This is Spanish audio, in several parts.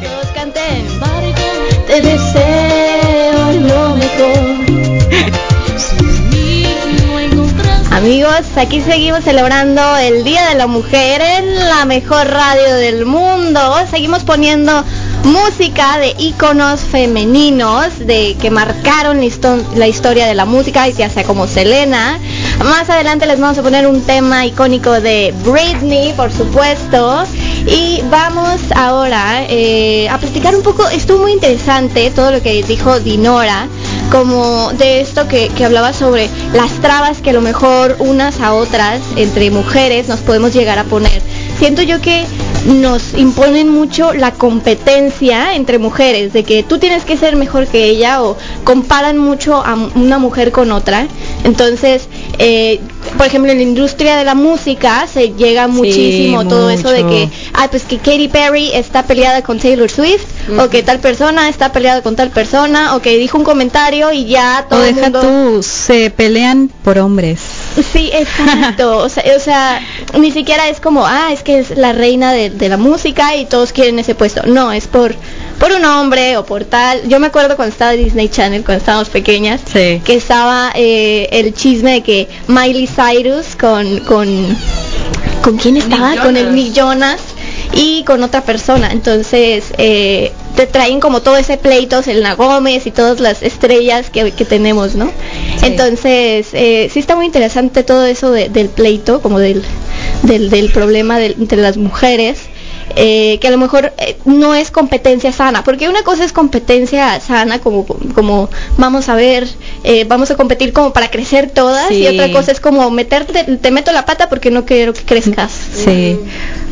Todos. Te deseo lo mejor. Amigos, aquí seguimos celebrando el Día de la Mujer en la mejor radio del mundo. Seguimos poniendo música de íconos femeninos de que marcaron la, histo- la historia de la música, ya sea como Selena. Más adelante les vamos a poner un tema icónico de Britney, por supuesto. Y vamos ahora eh, a platicar un poco, estuvo muy interesante todo lo que dijo Dinora, como de esto que, que hablaba sobre las trabas que a lo mejor unas a otras entre mujeres nos podemos llegar a poner. Siento yo que nos imponen mucho la competencia entre mujeres, de que tú tienes que ser mejor que ella o comparan mucho a una mujer con otra. Entonces, eh, por ejemplo, en la industria de la música se llega muchísimo todo eso de que, ah, pues que Katy Perry está peleada con Taylor Swift, o que tal persona está peleada con tal persona, o que dijo un comentario y ya O todo el deja mundo... tú, se pelean por hombres. Sí, exacto. o, sea, o sea, ni siquiera es como, ah, es que es la reina de, de la música y todos quieren ese puesto. No, es por por un hombre o por tal. Yo me acuerdo cuando estaba Disney Channel, cuando estábamos pequeñas, Sí. que estaba eh, el chisme de que Miley Cyrus con con con quién estaba, Nick con el. Nick Jonas y con otra persona. Entonces eh, te traen como todo ese pleito, Selena Gómez y todas las estrellas que, que tenemos, ¿no? Entonces eh, sí está muy interesante todo eso de- del pleito, como del del, del problema del- entre las mujeres. Eh, que a lo mejor eh, no es competencia sana, porque una cosa es competencia sana, como, como vamos a ver, eh, vamos a competir como para crecer todas, y otra cosa es como meterte, te meto la pata porque no quiero que crezcas. Sí.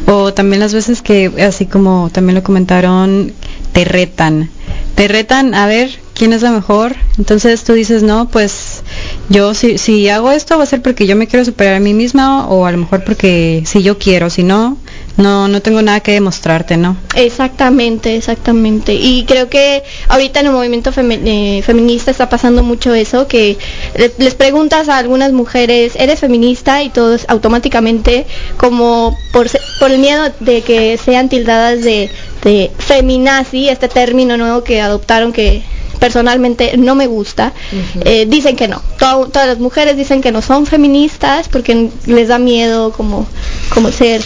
O también las veces que, así como también lo comentaron, te retan. Te retan a ver quién es la mejor. Entonces tú dices, no, pues yo si, si hago esto va a ser porque yo me quiero superar a mí misma o a lo mejor porque si yo quiero, si no, no, no tengo nada que demostrarte, ¿no? Exactamente, exactamente. Y creo que ahorita en el movimiento femi- eh, feminista está pasando mucho eso, que le- les preguntas a algunas mujeres, ¿eres feminista? Y todos automáticamente, como por, el miedo de que sean tildadas de, de feminazi, este término nuevo que adoptaron que personalmente no me gusta, eh, dicen que no. To- todas las mujeres dicen que no son feministas porque les da miedo como, como ser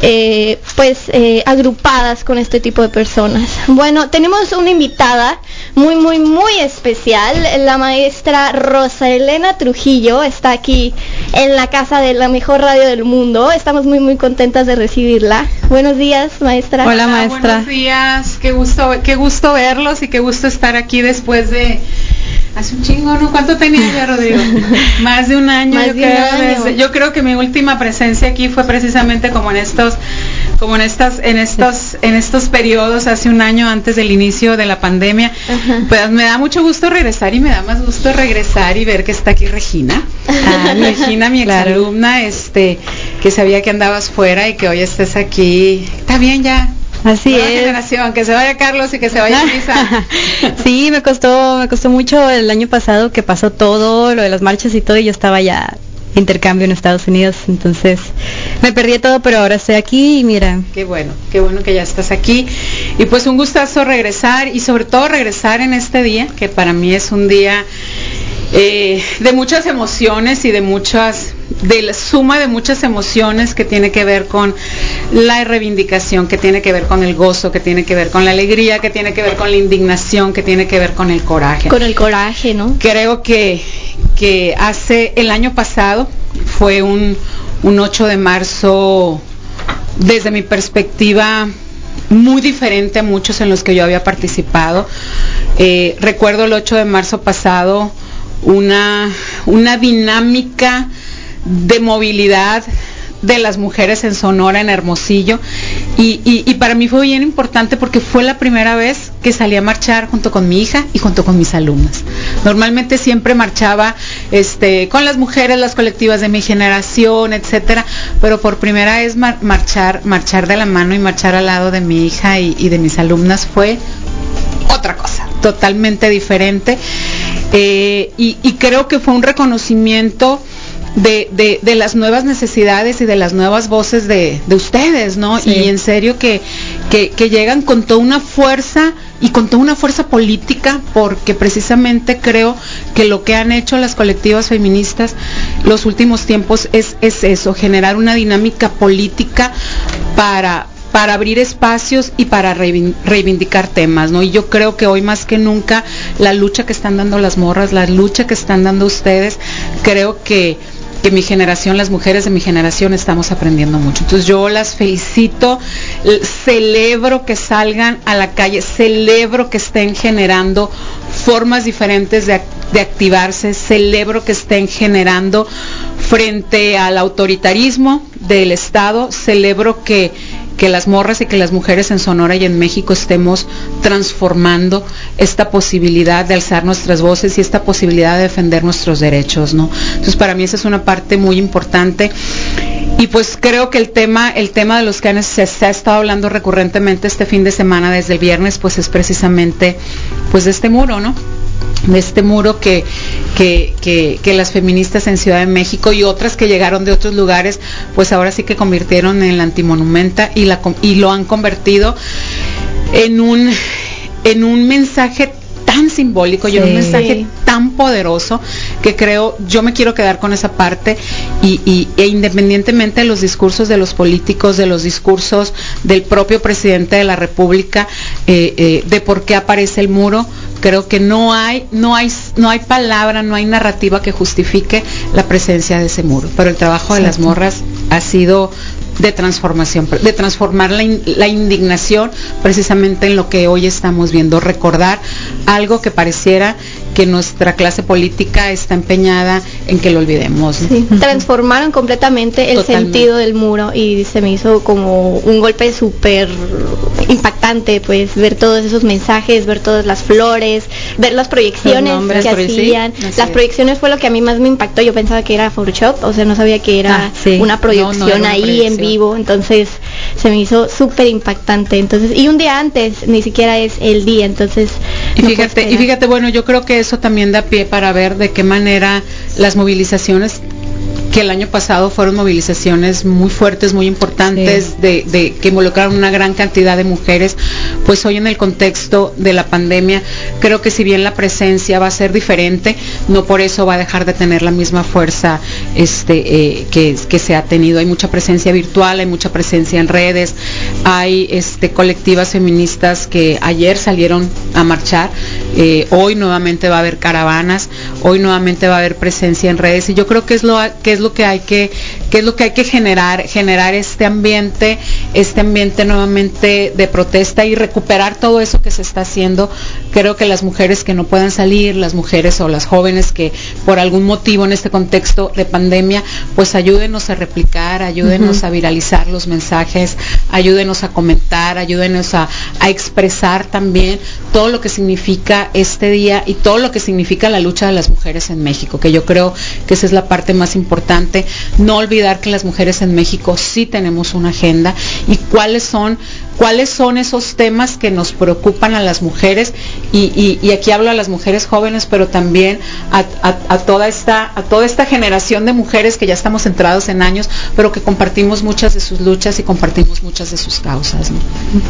eh, pues eh, agrupadas con este tipo de personas. Bueno, tenemos una invitada muy, muy, muy especial. La maestra Rosa Elena Trujillo está aquí en la casa de la mejor radio del mundo. Estamos muy, muy contentas de recibirla. Buenos días, maestra. Hola, maestra. Buenos días, qué gusto, qué gusto verlos y qué gusto estar aquí después de hace un chingo, ¿no? ¿Cuánto tenía ya, Rodrigo? Más de un año. Más yo, de un creo, año. desde- yo creo que mi última presencia aquí fue precisamente como en estos, como en estas, en estos, en estos periodos hace un año antes del inicio de la pandemia. Ajá. Pues me da mucho gusto regresar y me da más gusto regresar y ver que está aquí Regina. Ah, Regina, mi claro. exalumna, este, que sabía que andabas fuera y que hoy estés aquí. Está bien ya. Así Nueva es. generación, que se vaya Carlos y que se vaya Luisa. sí, me costó, me costó mucho el año pasado que pasó todo, lo de las marchas y todo, y yo estaba ya intercambio en Estados Unidos, entonces me perdí todo, pero ahora estoy aquí y mira, Qué bueno, qué bueno que ya estás aquí. Y pues un gustazo regresar y sobre todo regresar en este día, que para mí es un día eh, de muchas emociones y de muchas, de la suma de muchas emociones que tiene que ver con la reivindicación, que tiene que ver con el gozo, que tiene que ver con la alegría, que tiene que ver con la indignación, que tiene que ver con el coraje. Con el coraje, ¿no? Creo que, que hace el año pasado fue un, un 8 de marzo, desde mi perspectiva, muy diferente a muchos en los que yo había participado. Eh, recuerdo el 8 de marzo pasado una, una dinámica de movilidad de las mujeres en Sonora, en Hermosillo, y, y- para mí fue bien importante porque fue la primera vez que salí a marchar junto con mi hija y junto con mis alumnas. Normalmente siempre marchaba este, con las mujeres, las colectivas de mi generación, etcétera, pero por primera vez mar- marchar, marchar de la mano y marchar al lado de mi hija y, y de mis alumnas fue otra cosa, totalmente diferente. Eh, y, y creo que fue un reconocimiento de, de- de las nuevas necesidades y de las nuevas voces de, de ustedes, ¿no? Sí. Y en serio que, que, que llegan con toda una fuerza y con toda una fuerza política, porque precisamente creo que lo que han hecho las colectivas feministas los últimos tiempos es, es eso, generar una dinámica política para, para abrir espacios y para reivindicar temas, ¿no? Y yo creo que hoy más que nunca la lucha que están dando las morras, la lucha que están dando ustedes, creo que que mi generación, las mujeres de mi generación estamos aprendiendo mucho. Entonces yo las felicito, celebro que salgan a la calle, celebro que estén generando formas diferentes de, de activarse, celebro que estén generando frente al autoritarismo del Estado, celebro que que las morras y que las mujeres en Sonora y en México estemos transformando esta posibilidad de alzar nuestras voces y esta posibilidad de defender nuestros derechos, ¿no? Entonces para mí esa es una parte muy importante. Y pues creo que el tema, el tema de los que se, se, ha estado hablando recurrentemente este fin de semana desde el viernes, pues es precisamente pues de este muro, ¿no? De este muro que, que, que, las feministas en Ciudad de México y otras que llegaron de otros lugares, pues ahora sí que convirtieron en la antimonumenta y, la, y lo han convertido en un, en un mensaje tan simbólico y un mensaje tan poderoso que creo, yo me quiero quedar con esa parte y, e independientemente de los discursos de los políticos, de los discursos del propio presidente de la República, eh, eh, de por qué aparece el muro, creo que no hay, no hay, no hay palabra, no hay narrativa que justifique la presencia de ese muro. Pero el trabajo de las morras ha sido de transformación, de transformar la, la, indignación precisamente en lo que hoy estamos viendo, recordar algo que pareciera que nuestra clase política está empeñada en que lo olvidemos. Transformaron completamente el sentido del muro y se me hizo como un golpe súper impactante, pues ver todos esos mensajes, ver todas las flores, ver las proyecciones que hacían. las proyecciones fue lo que a mí más me impactó. Yo pensaba que era Photoshop, o sea, no sabía que era ah, una proyección ahí en vivo, entonces se me hizo súper impactante. Entonces, y un día antes, ni siquiera es el día, entonces. Y fíjate, y fíjate, bueno, yo creo que eso también da pie para ver de qué manera las movilizaciones que el año pasado fueron movilizaciones muy fuertes, muy importantes, de, que involucraron una gran cantidad de mujeres, pues hoy en el contexto de la pandemia, creo que si bien la presencia va a ser diferente, no por eso va a dejar de tener la misma fuerza este, eh, que, que, se ha tenido. Hay mucha presencia virtual, hay mucha presencia en redes, hay este, colectivas feministas que ayer salieron a marchar, eh, hoy nuevamente va a haber caravanas, hoy nuevamente va a haber presencia en redes y yo creo que es lo que es lo que hay que, qué es lo que hay que generar, generar este ambiente, este ambiente nuevamente de protesta y recuperar todo eso que se está haciendo. Creo que las mujeres que no puedan salir, las mujeres o las jóvenes que por algún motivo en este contexto de pandemia, pues ayúdenos a replicar, ayúdenos a viralizar los mensajes, ayúdenos a comentar, ayúdenos a, a expresar también todo lo que significa este día y todo lo que significa la lucha de las mujeres en México, que yo creo que esa es la parte más importante. No olvidar que las mujeres en México sí tenemos una agenda y cuáles son cuáles son esos temas que nos preocupan a las mujeres y, aquí hablo a las mujeres jóvenes pero también a, toda esta a toda esta generación de mujeres que ya estamos centrados en años pero que compartimos muchas de sus luchas y compartimos muchas de sus causas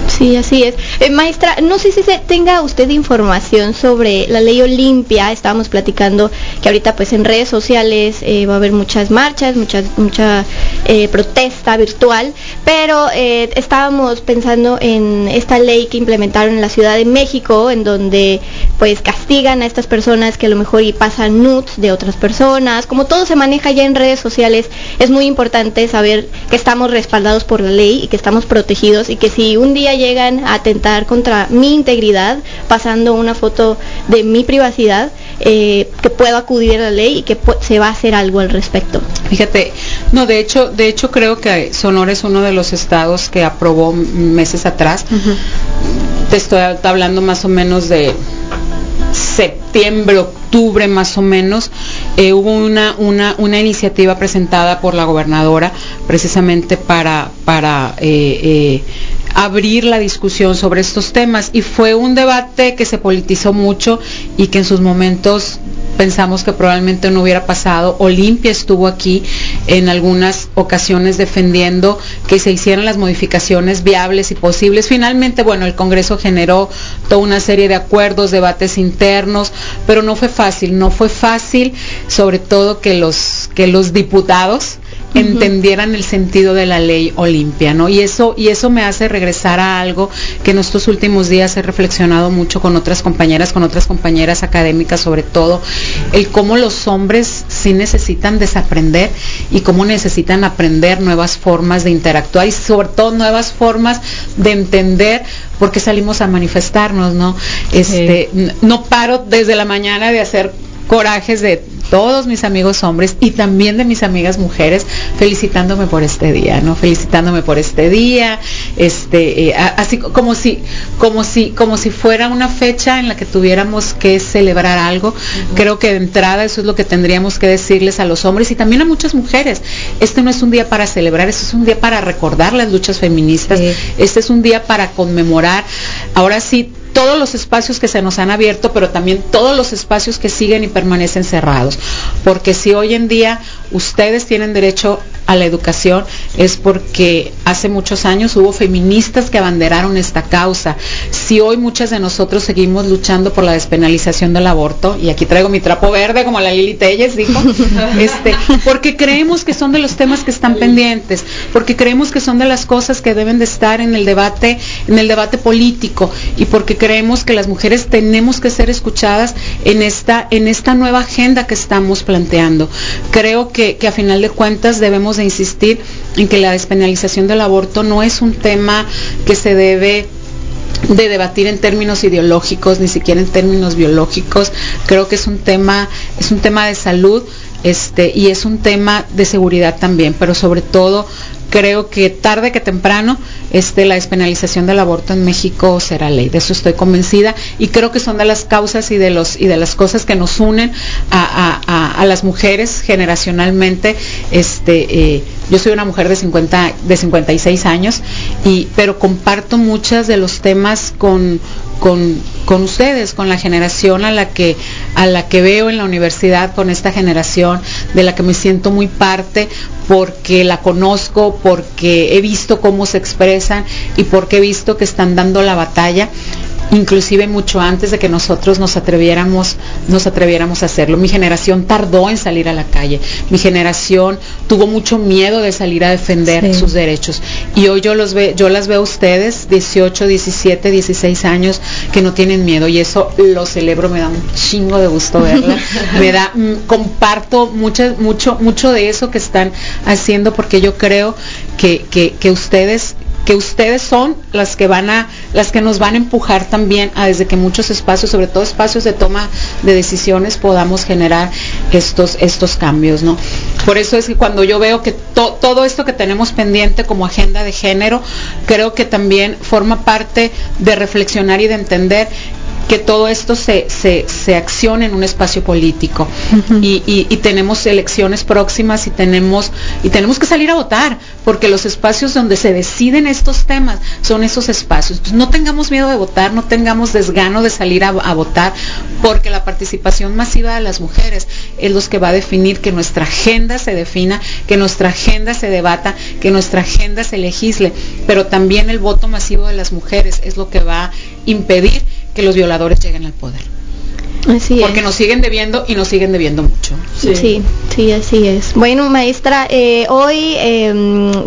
sí así es. Eh, maestra no sé si se tenga usted información sobre la ley Olimpia. Estábamos platicando que ahorita pues en redes sociales eh, va a haber muchas marchas muchas mucha eh, protesta virtual pero estábamos pensando en esta ley que implementaron en la Ciudad de México, en donde pues castigan a estas personas que a lo mejor y pasan nudes de otras personas. Como todo se maneja ya en redes sociales, es muy importante saber que estamos respaldados por la ley y que estamos protegidos y que si un día llegan a atentar contra mi integridad pasando una foto de mi privacidad, eh, que puedo acudir a la ley y que se va a hacer algo al respecto. Fíjate, no, de hecho, de hecho creo que Sonora es uno de los estados que aprobó meses atrás. Te estoy hablando más o menos de septiembre, octubre más o menos, eh, hubo una, una, una, iniciativa presentada por la gobernadora precisamente para, para eh, eh, abrir la discusión sobre estos temas y fue un debate que se politizó mucho y que en sus momentos pensamos que probablemente no hubiera pasado. Olimpia estuvo aquí en algunas ocasiones defendiendo que se hicieran las modificaciones viables y posibles. Finalmente, bueno, el Congreso generó toda una serie de acuerdos, debates internos, pero no fue fácil, no fue fácil, sobre todo que los que los diputados entendieran el sentido de la ley Olimpia, ¿no? Y eso, y eso me hace regresar a algo que en estos últimos días he reflexionado mucho con otras compañeras, con otras compañeras académicas sobre todo, el cómo los hombres sí necesitan desaprender y cómo necesitan aprender nuevas formas de interactuar y sobre todo nuevas formas de entender por qué salimos a manifestarnos, ¿no? Este, no paro desde la mañana de hacer corajes de todos mis amigos hombres y también de mis amigas mujeres felicitándome por este día, ¿no? Felicitándome por este día, este, eh, así como si, como si, como si fuera una fecha en la que tuviéramos que celebrar algo. Creo que de entrada eso es lo que tendríamos que decirles a los hombres y también a muchas mujeres. Este no es un día para celebrar, este es un día para recordar las luchas feministas, este es un día para conmemorar. Ahora sí, todos los espacios que se nos han abierto, pero también todos los espacios que siguen y permanecen cerrados. Porque si hoy en día ustedes tienen derecho a la educación es porque hace muchos años hubo feministas que abanderaron esta causa. Si hoy muchas de nosotros seguimos luchando por la despenalización del aborto, y aquí traigo mi trapo verde como la Lili Telles dijo, este, porque creemos que son de los temas que están pendientes, porque creemos que son de las cosas que deben de estar en el debate, en el debate político, y porque creemos que las mujeres tenemos que ser escuchadas en esta, en esta nueva agenda que estamos planteando. Creo que, que a final de cuentas debemos de insistir en que la despenalización del aborto no es un tema que se debe de debatir en términos ideológicos, ni siquiera en términos biológicos. Creo que es un tema, es un tema de salud, este, y es un tema de seguridad también, pero sobre todo creo que tarde que temprano este, la despenalización del aborto en México será ley. De eso estoy convencida y creo que son de las causas y de, los, y de las cosas que nos unen a, las mujeres generacionalmente. Este, eh, yo soy una mujer de, 50, de 56 años, y, pero comparto muchos de los temas con, con, con, ustedes, con la generación a la que a la que veo en la universidad, con esta generación de la que me siento muy parte, porque la conozco, porque he visto cómo se expresan y porque he visto que están dando la batalla inclusive mucho antes de que nosotros nos atreviéramos, nos atreviéramos a hacerlo. Mi generación tardó en salir a la calle. Mi generación tuvo mucho miedo de salir a defender sus derechos. Y hoy yo los ve, yo las veo a ustedes, 18, 17, 16 años, que no tienen miedo. Y eso lo celebro, me da un chingo de gusto verla. me da, mm, comparto mucho, mucho, mucho de eso que están haciendo porque yo creo que, que, que ustedes que ustedes son las que van a, las que nos van a empujar también a desde que muchos espacios, sobre todo espacios de toma de decisiones, podamos generar estos, estos cambios, ¿no? Por eso es que cuando yo veo que todo esto que tenemos pendiente como agenda de género, creo que también forma parte de reflexionar y de entender que todo esto se, se, se accione en un espacio político. Y, y, tenemos elecciones próximas y tenemos y tenemos que salir a votar porque los espacios donde se deciden estos temas son esos espacios. No tengamos miedo de votar no tengamos desgano de salir a, a, votar porque la participación masiva de las mujeres es lo que va a definir que nuestra agenda se defina que nuestra agenda se debata que nuestra agenda se legisle. Pero también el voto masivo de las mujeres es lo que va a impedir que los violadores lleguen al poder. Así Porque nos siguen debiendo y nos siguen debiendo mucho. Sí, sí, así es. Bueno, maestra, eh, hoy, eh,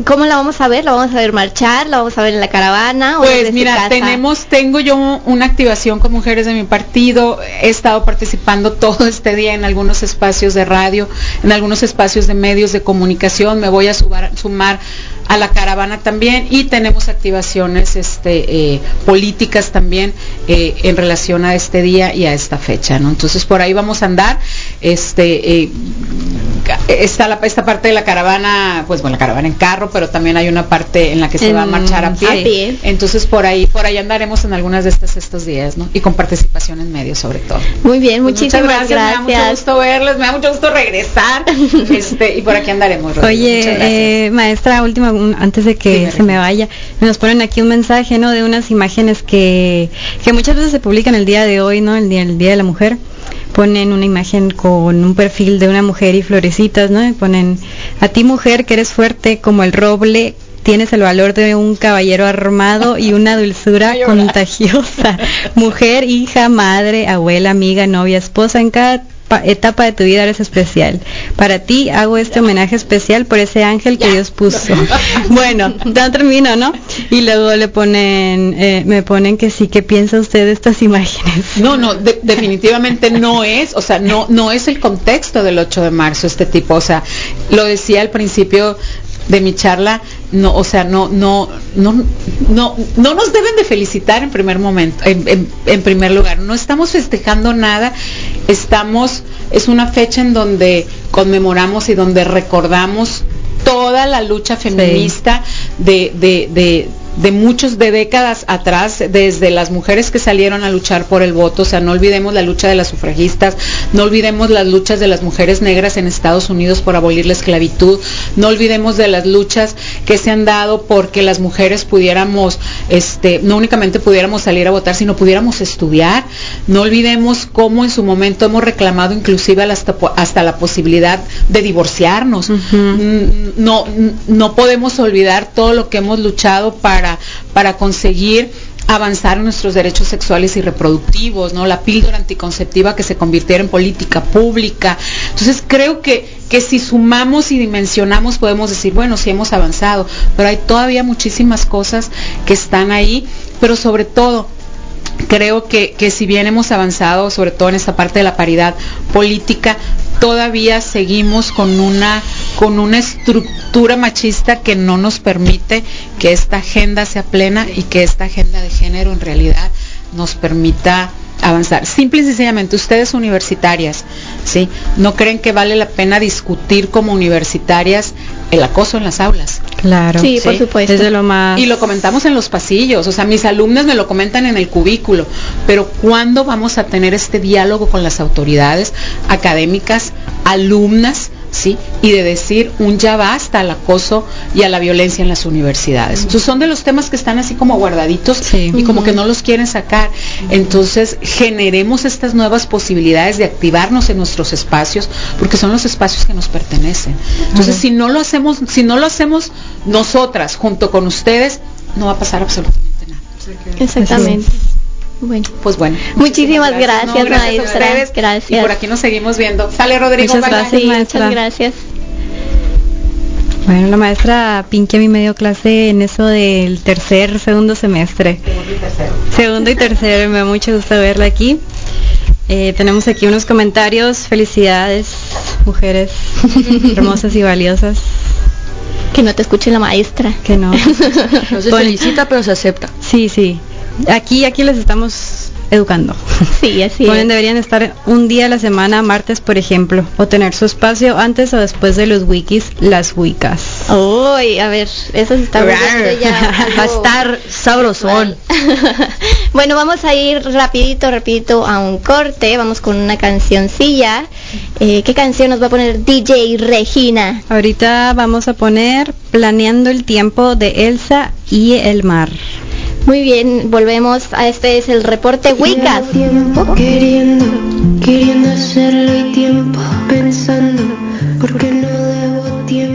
¿cómo la vamos a ver? ¿La vamos a ver marchar? ¿La vamos a ver en la caravana? Pues mira, tenemos, tengo yo una activación con mujeres de mi partido. He estado participando todo este día en algunos espacios de radio, en algunos espacios de medios de comunicación. Me voy a sumar a la caravana también y tenemos activaciones este, eh, políticas también eh, en relación a este día y a esta fecha. ¿no? Entonces por ahí vamos a andar. Este, eh, está la, esta parte de la caravana, pues bueno, la caravana en carro, pero también hay una parte en la que se va a marchar a pie. Entonces por ahí, por ahí andaremos en algunas de estas estos días, ¿no? Y con participación en medios sobre todo. Muy bien, pues muchísimas gracias, gracias, Me da mucho gusto verles, me da mucho gusto regresar. este, y por aquí andaremos. Oye, maestra, última antes de que se me vaya, nos ponen aquí un mensaje, ¿no? De unas imágenes que, que muchas veces se publican el día de hoy, ¿no? El día, el día de la mujer ponen una imagen con un perfil de una mujer y florecitas, ¿no? Y ponen, a ti mujer que eres fuerte como el roble, tienes el valor de un caballero armado y una dulzura contagiosa. Mujer, hija, madre, abuela, amiga, novia, esposa, en cada etapa de tu vida eres especial. Para ti hago este homenaje especial por ese ángel que Dios puso. bueno, ya termino, ¿no? Y luego le ponen, eh, me ponen que sí, ¿qué piensa usted de estas imágenes? No, no, definitivamente no es, o sea, no, no es el contexto del 8 de marzo este tipo, o sea, lo decía al principio de mi charla, no, o sea, no, no, no, no, no nos deben de felicitar en primer momento, en, en, primer lugar. No estamos festejando nada, estamos, es una fecha en donde conmemoramos y donde recordamos toda la lucha feminista de, de, de de muchos de décadas atrás, desde las mujeres que salieron a luchar por el voto, o sea, no olvidemos la lucha de las sufragistas, no olvidemos las luchas de las mujeres negras en Estados Unidos por abolir la esclavitud, no olvidemos de las luchas que se han dado porque las mujeres pudiéramos, este, no únicamente pudiéramos salir a votar, sino pudiéramos estudiar, no olvidemos cómo en su momento hemos reclamado inclusive hasta, hasta la posibilidad de divorciarnos, no, no podemos olvidar todo lo que hemos luchado para para, conseguir avanzar nuestros derechos sexuales y reproductivos, ¿no? La píldora anticonceptiva que se convirtiera en política pública. Entonces creo que, que si sumamos y dimensionamos podemos decir, bueno, sí hemos avanzado, pero hay todavía muchísimas cosas que están ahí, pero sobre todo creo que, que si bien hemos avanzado, sobre todo en esta parte de la paridad política, todavía seguimos con una con una estructura machista que no nos permite que esta agenda sea plena y que esta agenda de género en realidad nos permita avanzar. Simple y sencillamente, ustedes universitarias, ¿sí? ¿No creen que vale la pena discutir como universitarias el acoso en las aulas? Claro. Sí, por supuesto. Es lo más... Y lo comentamos en los pasillos, o sea, mis alumnas me lo comentan en el cubículo, pero ¿cuándo vamos a tener este diálogo con las autoridades académicas, alumnas, y de decir un ya basta al acoso y a la violencia en las universidades. Entonces son de los temas que están así como guardaditos y como que no los quieren sacar. Entonces generemos estas nuevas posibilidades de activarnos en nuestros espacios, porque son los espacios que nos pertenecen. Entonces si no lo hacemos, si no lo hacemos nosotras junto con ustedes, no va a pasar absolutamente nada. Exactamente. Bueno, pues bueno. Muchísimas, gracias, maestra. gracias. Y por aquí nos seguimos viendo. Sale Rodrigo. Muchas gracias, Muchas gracias. Bueno, la maestra Pinky a mí me dio clase en eso del tercer, segundo semestre. Segundo y tercero. Segundo y tercero, me da mucho gusto verla aquí. Eh, tenemos aquí unos comentarios. Felicidades, mujeres hermosas y valiosas. Que no te escuche la maestra. Que no. No se felicita, pero se acepta. Sí, sí. Aquí, aquí les estamos educando. Sí, así Ponen, deberían estar un día a la semana, martes por ejemplo, o tener su espacio antes o después de los wikis, las wicas. Uy, a ver, eso está ya Va a estar sabrosón. bueno, vamos a ir rapidito, rapidito a un corte, vamos con una cancioncilla. Eh, ¿Qué canción nos va a poner DJ Regina? Ahorita vamos a poner Planeando el tiempo de Elsa y el mar. Muy bien, volvemos a este es el reporte Wicca. Tiempo queriendo, queriendo hacerlo y tiempo pensando, porque no debo tiempo.